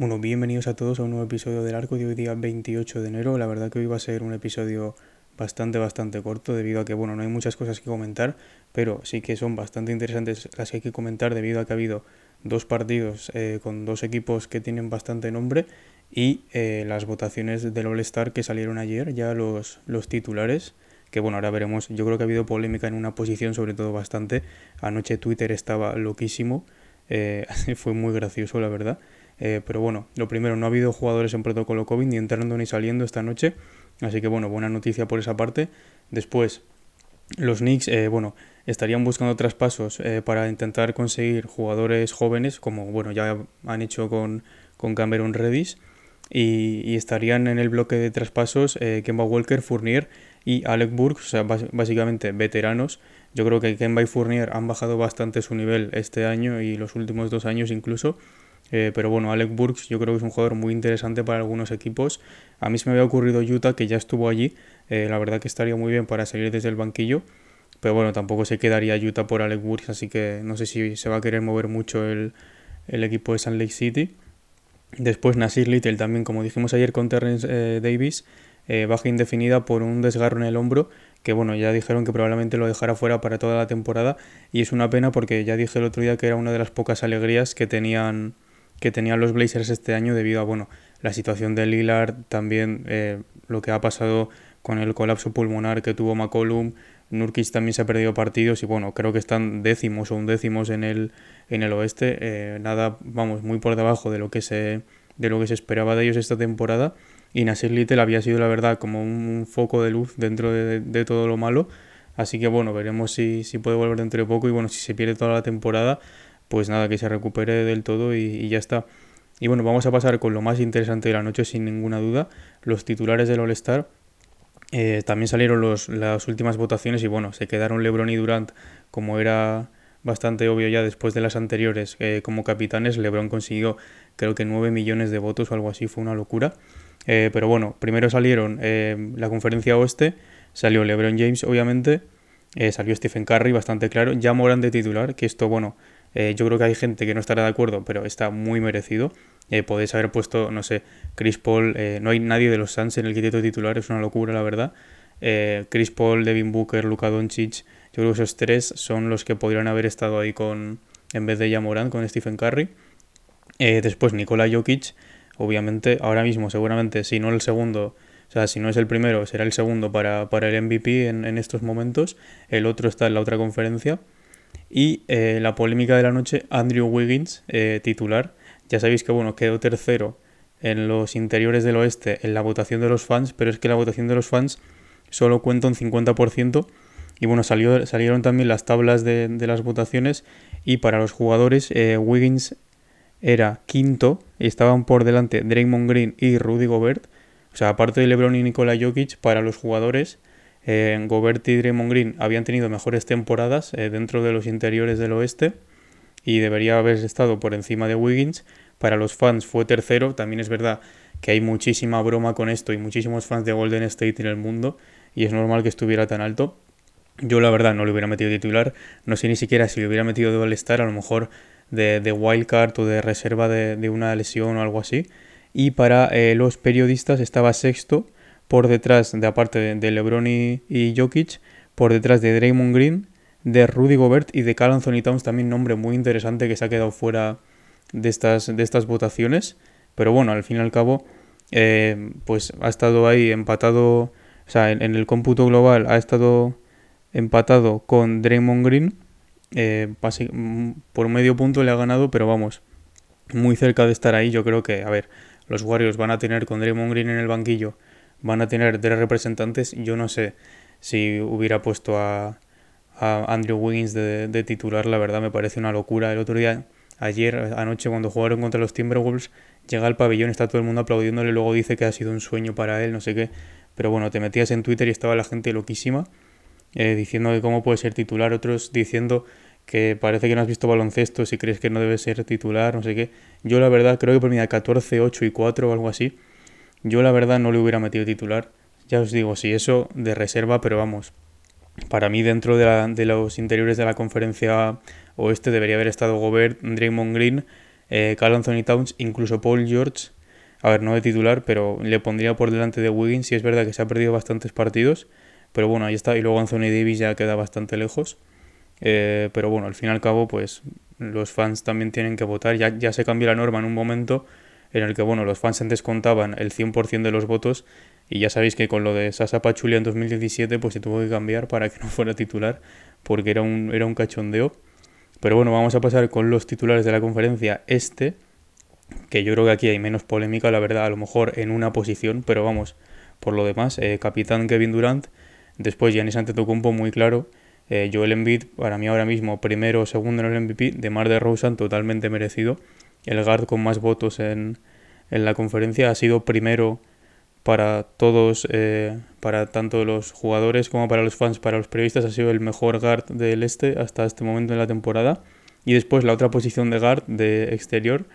Bueno, bienvenidos a todos a un nuevo episodio del arco de hoy día 28 de enero. La verdad que hoy va a ser un episodio bastante, bastante corto debido a que, bueno, no hay muchas cosas que comentar, pero sí que son bastante interesantes las que hay que comentar debido a que ha habido dos partidos eh, con dos equipos que tienen bastante nombre y eh, las votaciones del All-Star que salieron ayer, ya los, los titulares que bueno, ahora veremos, yo creo que ha habido polémica en una posición, sobre todo bastante, anoche Twitter estaba loquísimo, eh, fue muy gracioso la verdad, eh, pero bueno, lo primero, no ha habido jugadores en protocolo COVID ni entrando ni saliendo esta noche. Así que bueno, buena noticia por esa parte. Después, los Knicks, eh, bueno, estarían buscando traspasos eh, para intentar conseguir jugadores jóvenes, como bueno, ya han hecho con, con Cameron Redis. Y, estarían en el bloque de traspasos Kemba Walker, Fournier y Alec Burks, o sea, básicamente veteranos. Yo creo que Kemba y Fournier han bajado bastante su nivel este año y los últimos dos años incluso. Eh, pero bueno, Alec Burks yo creo que es un jugador muy interesante para algunos equipos. A mí se me había ocurrido Utah, que ya estuvo allí. Eh, la verdad que estaría muy bien para salir desde el banquillo. Pero bueno, tampoco se quedaría Utah por Alec Burks, así que no sé si se va a querer mover mucho el, equipo de Salt Lake City. Después Nasir Little también, como dijimos ayer con Terrence eh, Davis, baja indefinida por un desgarro en el hombro, que bueno, ya dijeron que probablemente lo dejara fuera para toda la temporada y es una pena porque ya dije el otro día que era una de las pocas alegrías que tenían que tenían los Blazers este año debido a bueno, la situación de Lillard, también eh, lo que ha pasado con el colapso pulmonar que tuvo McCollum, Nurkic también se ha perdido partidos y bueno, creo que están décimos o undécimos en el, en el oeste, eh, nada, vamos, muy por debajo de lo que se de lo que se esperaba de ellos esta temporada. Y Nasir Little había sido la verdad como un, foco de luz dentro de, de, todo lo malo. Así que bueno, veremos si, si puede volver dentro de poco y bueno, si se pierde toda la temporada pues nada, que se recupere del todo y, ya está. Y bueno, vamos a pasar con lo más interesante de la noche, sin ninguna duda, los titulares del All-Star. Eh, también salieron los, las últimas votaciones y bueno, se quedaron LeBron y Durant como era bastante obvio ya después de las anteriores eh, como capitanes. LeBron consiguió creo que 9 millones de votos o algo así, fue una locura. Eh, pero bueno, primero salieron la conferencia oeste, salió LeBron James obviamente, salió Stephen Curry bastante claro, ya Moran de titular, que esto bueno eh, yo creo que hay gente que no estará de acuerdo, pero está muy merecido. Eh, podéis haber puesto, no sé, Chris Paul, eh, no hay nadie de los Suns en el quinteto titular, es una locura, la verdad. Chris Paul, Devin Booker, Luka Doncic, yo creo que esos tres son los que podrían haber estado ahí con, en vez de Jamoran, con Stephen Curry. después Nikola Jokic, obviamente, ahora mismo seguramente, si no el segundo, o sea, si no es el primero, será el segundo para, para el MVP en, en estos momentos. El otro está en la otra conferencia. Y eh, la polémica de la noche, Andrew Wiggins, eh, titular. Ya sabéis que bueno, quedó tercero en los interiores del oeste en la votación de los fans, pero es que la votación de los fans solo cuenta un 50%. Y bueno, salió, salieron también las tablas de, las votaciones y para los jugadores eh, Wiggins era quinto estaban por delante Draymond Green y Rudy Gobert. O sea, aparte de LeBron y Nikola Jokic, para los jugadores eh, Gobert y Draymond Green habían tenido mejores temporadas eh, dentro de los interiores del oeste y debería haber estado por encima de Wiggins. Para los fans fue tercero. También es verdad que hay muchísima broma con esto y muchísimos fans de Golden State en el mundo y es normal que estuviera tan alto. Yo la verdad no le hubiera metido titular, no sé ni siquiera si le hubiera metido de All-Star, a lo mejor de, de wildcard o de reserva de, una lesión o algo así. Y para eh, los periodistas estaba sexto por detrás, de aparte de, LeBron y, Jokic, por detrás de Draymond Green, de Rudy Gobert y de Carl Anthony Towns, también nombre muy interesante que se ha quedado fuera de estas, de estas votaciones. Pero bueno, al fin y al cabo, eh, pues ha estado ahí empatado, o sea, en, el cómputo global ha estado empatado con Draymond Green. Eh, por medio punto le ha ganado, pero vamos, muy cerca de estar ahí. Yo creo que, a ver, los Warriors van a tener con Draymond Green en el banquillo van a tener tres representantes. Yo no sé si hubiera puesto a, Andrew Wiggins de, titular, la verdad me parece una locura. El otro día, ayer, anoche, cuando jugaron contra los Timberwolves, llega al pabellón, está todo el mundo aplaudiéndole, luego dice que ha sido un sueño para él, no sé qué. Pero bueno, te metías en Twitter y estaba la gente loquísima. Eh, diciendo que cómo puede ser titular, otros diciendo que parece que no has visto baloncesto si crees que no debe ser titular, no sé qué. Yo la verdad creo que por mi 14, 8 y 4 o algo así, yo la verdad no le hubiera metido titular. Ya os digo, si eso de reserva, pero vamos, para mí dentro de, los interiores de la conferencia oeste debería haber estado Gobert, Draymond Green, eh, Carl Anthony Towns, incluso Paul George. A ver, no de titular, pero le pondría por delante de Wiggins. Si es verdad que se ha perdido bastantes partidos, pero bueno, ahí está. Y luego Anthony Davis ya queda bastante lejos. Eh, pero bueno, al fin y al cabo, pues los fans también tienen que votar. Ya, ya se cambió la norma en un momento en el que, bueno, los fans antes contaban el 100% de los votos y ya sabéis que con lo de Sasa Pachulia en 2017 pues se tuvo que cambiar para que no fuera titular porque era un, era un cachondeo. Pero bueno, vamos a pasar con los titulares de la conferencia este, que yo creo que aquí hay menos polémica, la verdad, a lo mejor en una posición, pero vamos, por lo demás, eh, capitán Kevin Durant, después Giannis Antetokounmpo muy claro, eh, Joel Embiid para mí ahora mismo primero o segundo en el MVP, de Mar de Rosen totalmente merecido, el guard con más votos en, en la conferencia ha sido primero para todos, eh, para tanto los jugadores como para los fans, para los periodistas, ha sido el mejor guard del este hasta este momento en la temporada. Y después la otra posición de guard de exterior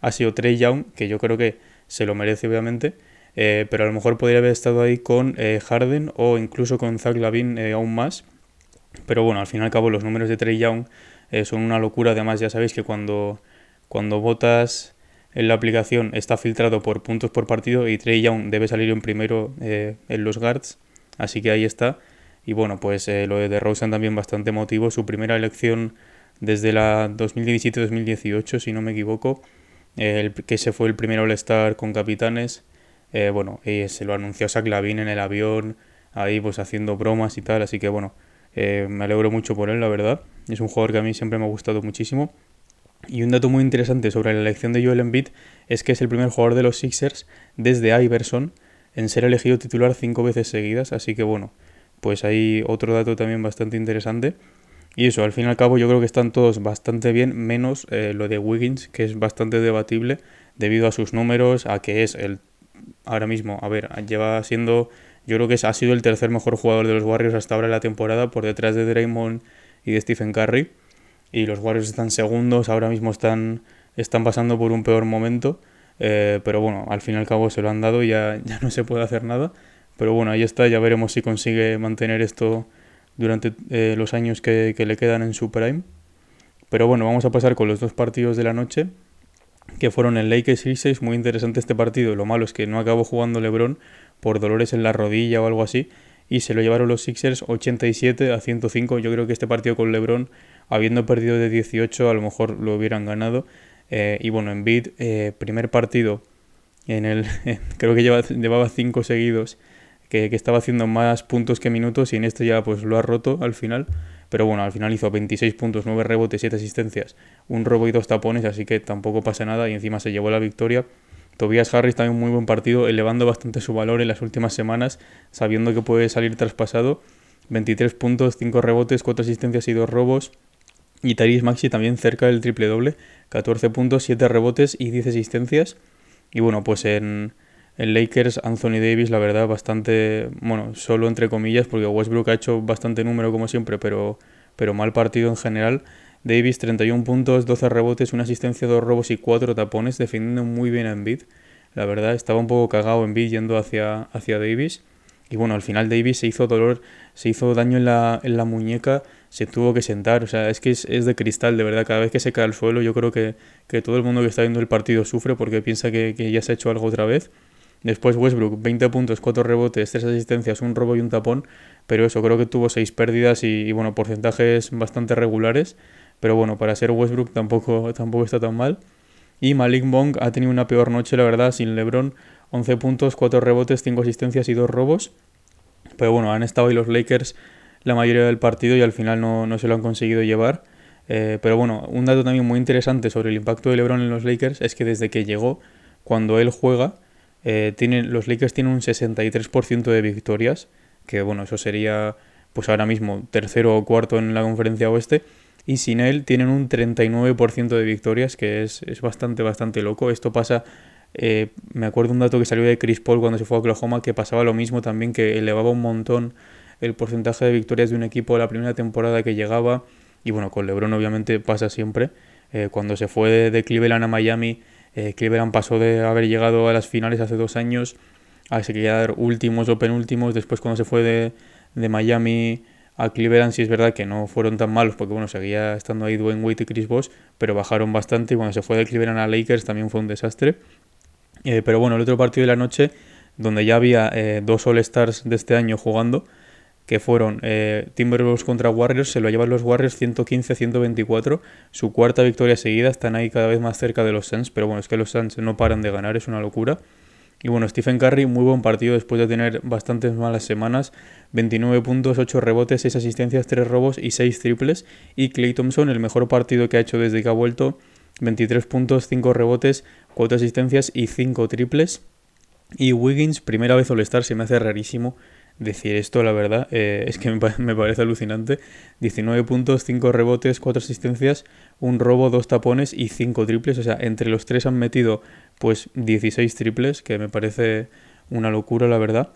ha sido Trey Young, que yo creo que se lo merece obviamente, eh, pero a lo mejor podría haber estado ahí con eh, Harden o incluso con Zach Lavin aún más. Pero bueno, al fin y al cabo los números de Trey Young son una locura. Además ya sabéis que cuando, cuando votas en la aplicación está filtrado por puntos por partido y Trey Young debe salir en primero eh, en los guards, así que ahí está. Y bueno, pues eh, lo de Rosen también bastante emotivo, su primera elección desde la 2017-2018, si no me equivoco, el, que se fue el primer All-Star con capitanes. Eh, bueno, se lo anunció Zach Lavin en el avión, ahí pues haciendo bromas y tal, así que bueno, me alegro mucho por él, la verdad. Es un jugador que a mí siempre me ha gustado muchísimo. Y un dato muy interesante sobre la elección de Joel Embiid es que es el primer jugador de los Sixers desde Iverson en ser elegido titular cinco veces seguidas, así que bueno, pues hay otro dato también bastante interesante. Y eso, al fin y al cabo yo creo que están todos bastante bien, menos eh, lo de Wiggins, que es bastante debatible debido a sus números, a que es el ahora mismo, a ver, lleva siendo, yo creo que ha sido el tercer mejor jugador de los Warriors hasta ahora en la temporada, por detrás de Draymond y de Stephen Curry y los Warriors están segundos, ahora mismo están, están pasando por un peor momento, eh, pero bueno, al fin y al cabo se lo han dado y ya, ya no se puede hacer nada. Pero bueno, ahí está, ya veremos si consigue mantener esto durante eh, los años que, le quedan en su prime. Pero bueno, vamos a pasar con los dos partidos de la noche, que fueron el Lakers y 6, muy interesante este partido. Lo malo es que no acabó jugando LeBron por dolores en la rodilla o algo así, y se lo llevaron los Sixers 87 a 105. Yo creo que este partido con LeBron habiendo perdido de 18 a lo mejor lo hubieran ganado. Eh, y bueno, en Bid, eh, primer partido, en el, creo que lleva, llevaba 5 seguidos, que, estaba haciendo más puntos que minutos y en este ya pues lo ha roto al final. Pero bueno, al final hizo 26 puntos, 9 rebotes, 7 asistencias, un robo y dos tapones, así que tampoco pasa nada y encima se llevó la victoria. Tobias Harris también un muy buen partido, elevando bastante su valor en las últimas semanas, sabiendo que puede salir traspasado. 23 puntos, 5 rebotes, 4 asistencias y 2 robos. Y Tyrese Maxi también cerca del triple doble, 14 puntos, 7 rebotes y 10 asistencias. Y bueno, pues en, en Lakers Anthony Davis, la verdad, bastante, bueno, solo entre comillas, porque Westbrook ha hecho bastante número como siempre, pero, pero mal partido en general. Davis 31 puntos, 12 rebotes, una asistencia, 2 robos y 4 tapones, defendiendo muy bien a Embiid. La verdad, estaba un poco cagado Embiid yendo hacia, hacia Davis. Y bueno, al final Davis se hizo dolor, se hizo daño en la, en la muñeca, se tuvo que sentar. O sea, es que es, de cristal, de verdad. Cada vez que se cae al suelo, yo creo que, todo el mundo que está viendo el partido sufre porque piensa que, ya se ha hecho algo otra vez. Después Westbrook, 20 puntos, 4 rebotes, 3 asistencias, un robo y un tapón. Pero eso, creo que tuvo 6 pérdidas y, bueno, porcentajes bastante regulares. Pero bueno, para ser Westbrook tampoco, tampoco está tan mal. Y Malik Monk ha tenido una peor noche, la verdad, sin LeBron. 11 puntos, 4 rebotes, 5 asistencias y 2 robos. Pero bueno, han estado ahí los Lakers la mayoría del partido y al final no, se lo han conseguido llevar. Eh, pero bueno, un dato también muy interesante sobre el impacto de LeBron en los Lakers es que desde que llegó, cuando él juega, eh, los Lakers tienen un 63% de victorias, que bueno, eso sería pues ahora mismo tercero o cuarto en la conferencia oeste. Y sin él tienen un 39% de victorias, que es, es, bastante, bastante loco. Esto pasa eh, me acuerdo un dato que salió de Chris Paul cuando se fue a Oklahoma que pasaba lo mismo también, que elevaba un montón el porcentaje de victorias de un equipo la primera temporada que llegaba Y bueno, con LeBron obviamente pasa siempre. Eh, cuando se fue de, Cleveland a Miami, eh, Cleveland pasó de haber llegado a las finales hace dos años a quedar últimos o penúltimos. Después cuando se fue de, de Miami a Cleveland sí es verdad que no fueron tan malos porque bueno, seguía estando ahí Dwayne Wade y Chris Bosh, pero bajaron bastante y cuando se fue de Cleveland a Lakers también fue un desastre. Eh, pero bueno, el otro partido de la noche, donde ya había eh, dos All-Stars de este año jugando, que fueron eh, Timberwolves contra Warriors, se lo llevan los Warriors 115-124, su cuarta victoria seguida, están ahí cada vez más cerca de los Suns, pero bueno, es que los Suns no paran de ganar, es una locura. Y bueno, Stephen Curry, muy buen partido después de tener bastantes malas semanas. 29 puntos, 8 rebotes, 6 asistencias, 3 robos y 6 triples. Y Clay Thompson, el mejor partido que ha hecho desde que ha vuelto. 23 puntos, 5 rebotes, 4 asistencias y 5 triples. Y Wiggins, primera vez All-Star, se me hace rarísimo decir esto, la verdad. Eh, es que me, parece alucinante. 19 puntos, 5 rebotes, 4 asistencias, un robo, 2 tapones y 5 triples. O sea, entre los tres han metido pues 16 triples, que me parece una locura, la verdad.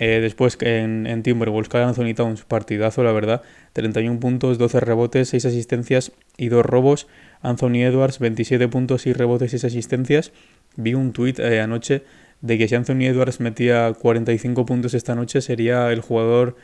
Eh, después en, en Timberwolves, Carl Anthony Towns, partidazo, la verdad. 31 puntos, 12 rebotes, 6 asistencias y 2 robos. Anthony Edwards, 27 puntos, y rebotes, 6 asistencias. Vi un tuit eh, anoche de que si Anthony Edwards metía 45 puntos esta noche sería el jugador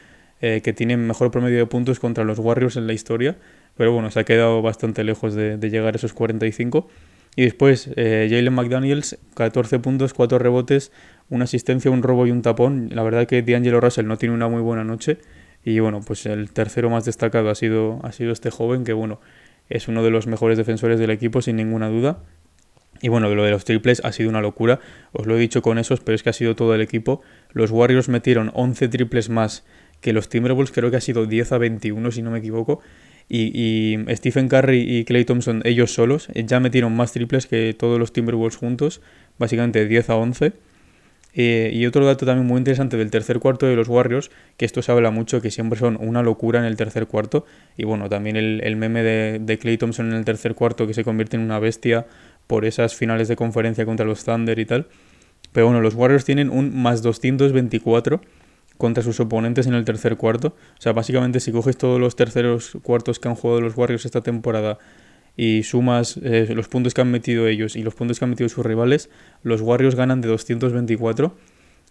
eh, que tiene mejor promedio de puntos contra los Warriors en la historia. Pero bueno, se ha quedado bastante lejos de, llegar a esos 45. Y después Jalen McDaniels, 14 puntos, 4 rebotes, una asistencia, un robo y un tapón. La verdad que D'Angelo Russell no tiene una muy buena noche. Y bueno, pues el tercero más destacado ha sido, ha sido este joven que bueno, es uno de los mejores defensores del equipo sin ninguna duda. Y bueno, lo de los triples ha sido una locura, os lo he dicho con esos, pero es que ha sido todo el equipo. Los Warriors metieron 11 triples más que los Timberwolves, creo que ha sido 10 a 21 si no me equivoco. Y, Stephen Curry y Clay Thompson, ellos solos, ya metieron más triples que todos los Timberwolves juntos, básicamente 10 a 11. Eh, y otro dato también muy interesante del tercer cuarto de los Warriors, que esto se habla mucho, que siempre son una locura en el tercer cuarto. Y bueno, también el, meme de, de, Clay Thompson en el tercer cuarto, que se convierte en una bestia por esas finales de conferencia contra los Thunder y tal. Pero bueno, los Warriors tienen un más 224 contra sus oponentes en el tercer cuarto. O sea, básicamente si coges todos los terceros cuartos que han jugado los Warriors esta temporada y sumas eh, los puntos que han metido ellos y los puntos que han metido sus rivales, los Warriors ganan de 224.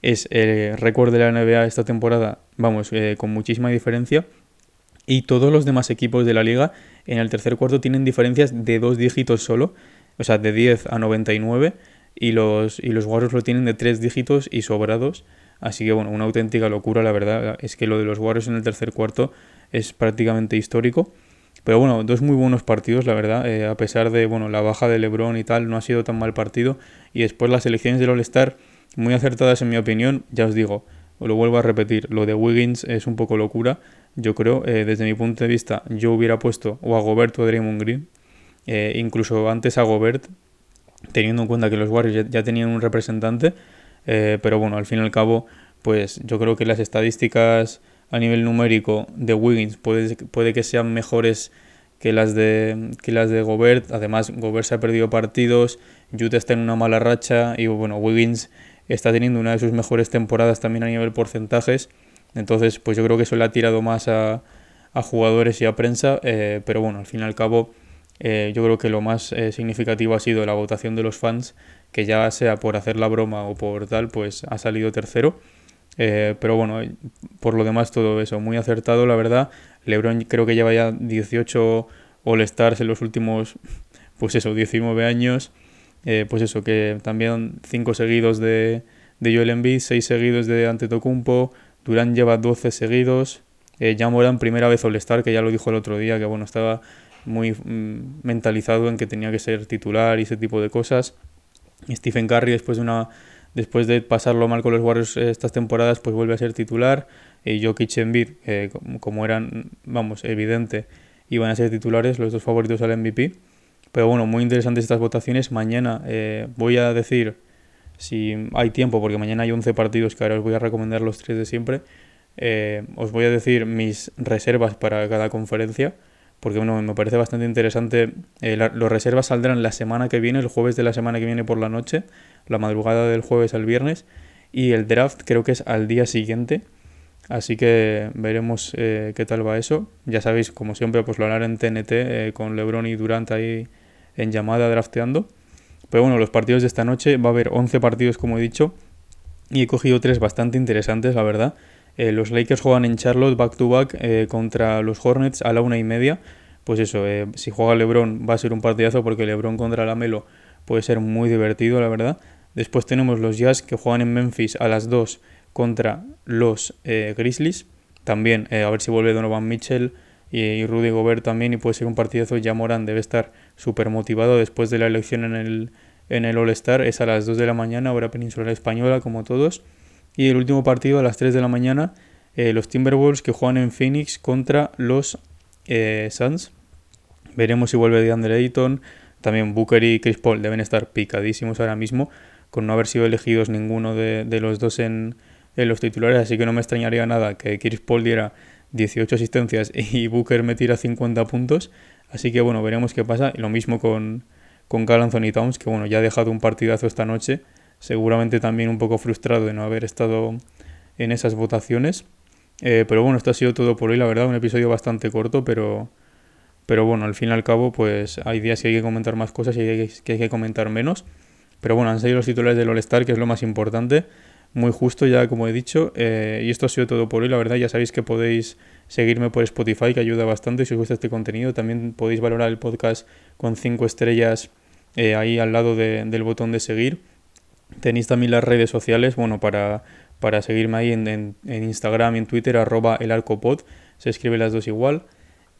Es el récord de la NBA esta temporada, vamos, eh, con muchísima diferencia. Y todos los demás equipos de la liga en el tercer cuarto tienen diferencias de dos dígitos solo, o sea, de 10 a 99. Y los, y los Warriors lo tienen de tres dígitos y sobrados. Así que bueno, una auténtica locura, la verdad. Es que lo de los Warriors en el tercer cuarto es prácticamente histórico. Pero bueno, dos muy buenos partidos, la verdad. Eh, a pesar de bueno, la baja de LeBron y tal, no ha sido tan mal partido. Y después las elecciones del All-Star, muy acertadas en mi opinión. Ya os digo, lo vuelvo a repetir, lo de Wiggins es un poco locura. Yo creo, eh, desde mi punto de vista, yo hubiera puesto o a Gobert o a Draymond Green. Eh, incluso antes a Gobert, teniendo en cuenta que los Warriors ya tenían un representante. Eh, pero bueno, al fin y al cabo, pues yo creo que las estadísticas a nivel numérico de Wiggins puede, puede que sean mejores que las de que las de Gobert. Además, Gobert se ha perdido partidos, Utah está en una mala racha y bueno, Wiggins está teniendo una de sus mejores temporadas también a nivel porcentajes. Entonces, pues yo creo que eso le ha tirado más a, a jugadores y a prensa. Eh, pero bueno, al fin y al cabo, eh, yo creo que lo más significativo ha sido la votación de los fans que ya sea por hacer la broma o por tal, pues ha salido tercero. Eh, pero bueno, por lo demás todo eso, muy acertado la verdad. Lebron creo que lleva ya 18 All-Stars en los últimos, pues eso, 19 años. Eh, pues eso, que también 5 seguidos de, de Joel Embiid, 6 seguidos de Antetokounmpo, Durán lleva 12 seguidos. Eh, ya Moran primera vez All-Star, que ya lo dijo el otro día, que bueno, estaba muy mm, mentalizado en que tenía que ser titular y ese tipo de cosas. Stephen Curry después de una después de pasarlo mal con los Warriors estas temporadas pues vuelve a ser titular y Jokic Embiid eh, como eran vamos evidente iban a ser titulares los dos favoritos al MVP pero bueno muy interesantes estas votaciones. Mañana eh, voy a decir si hay tiempo porque mañana hay 11 partidos que ahora os voy a recomendar los tres de siempre eh, os voy a decir mis reservas para cada conferencia porque bueno, me parece bastante interesante. Eh, los reservas saldrán la semana que viene, el jueves de la semana que viene por la noche, la madrugada del jueves al viernes, y el draft creo que es al día siguiente. Así que veremos eh, qué tal va eso. Ya sabéis, como siempre, pues lo harán en TNT eh, con LeBron y Durant ahí en llamada drafteando. Pero bueno, los partidos de esta noche va a haber 11 partidos, como he dicho, y he cogido tres bastante interesantes, la verdad. Eh, los Lakers juegan en Charlotte back to back contra los Hornets a la una y media. Pues eso, si juega LeBron va a ser un partidazo porque LeBron contra la Melo puede ser muy divertido, la verdad. Después tenemos los Jazz que juegan en Memphis a las 2 contra los eh, Grizzlies. También eh, a ver si vuelve Donovan Mitchell y, Rudy Gobert también y puede ser un partidazo. Ya Morán debe estar súper motivado después de la elección en el, en el All-Star. Es a las 2 de la mañana, hora peninsular española, como todos. Y el último partido a las 3 de la mañana, eh, los Timberwolves que juegan en Phoenix contra los Suns. Veremos si vuelve DeAndre Ayton. También Booker y Chris Paul deben estar picadísimos ahora mismo, con no haber sido elegidos ninguno de los dos en, en los titulares, así que no me extrañaría nada que Chris Paul diera 18 asistencias y Booker me tira 50 puntos. Así que bueno, veremos qué pasa. Y lo mismo con, con Carl Anthony Towns, que bueno, ya ha dejado un partidazo esta noche. Seguramente también un poco frustrado de no haber estado en esas votaciones. Eh, pero bueno, esto ha sido todo por hoy, la verdad, un episodio bastante corto, pero, pero bueno, al fin y al cabo, pues hay días que hay que comentar más cosas y hay que, hay que comentar menos. Pero bueno, han salido los titulares del All-Star, que es lo más importante muy justo ya como he dicho. Eh, y esto ha sido todo por hoy. La verdad ya sabéis que podéis seguirme por Spotify que ayuda bastante si os gusta este contenido. También podéis valorar el podcast con 5 estrellas eh, ahí al lado del botón de seguir. Tenéis también las redes sociales, bueno, para, para seguirme ahí en, en, Instagram y en Twitter, arroba el arcopod. Se escribe las dos igual.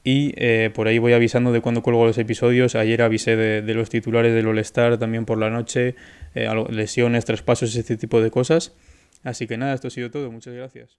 Y eh, por ahí voy avisando de cuando cuelgo los episodios. Ayer avisé de, los titulares del All-Star también por la noche, lesiones, traspasos, este tipo de cosas. Así que nada, esto ha sido todo. Muchas gracias.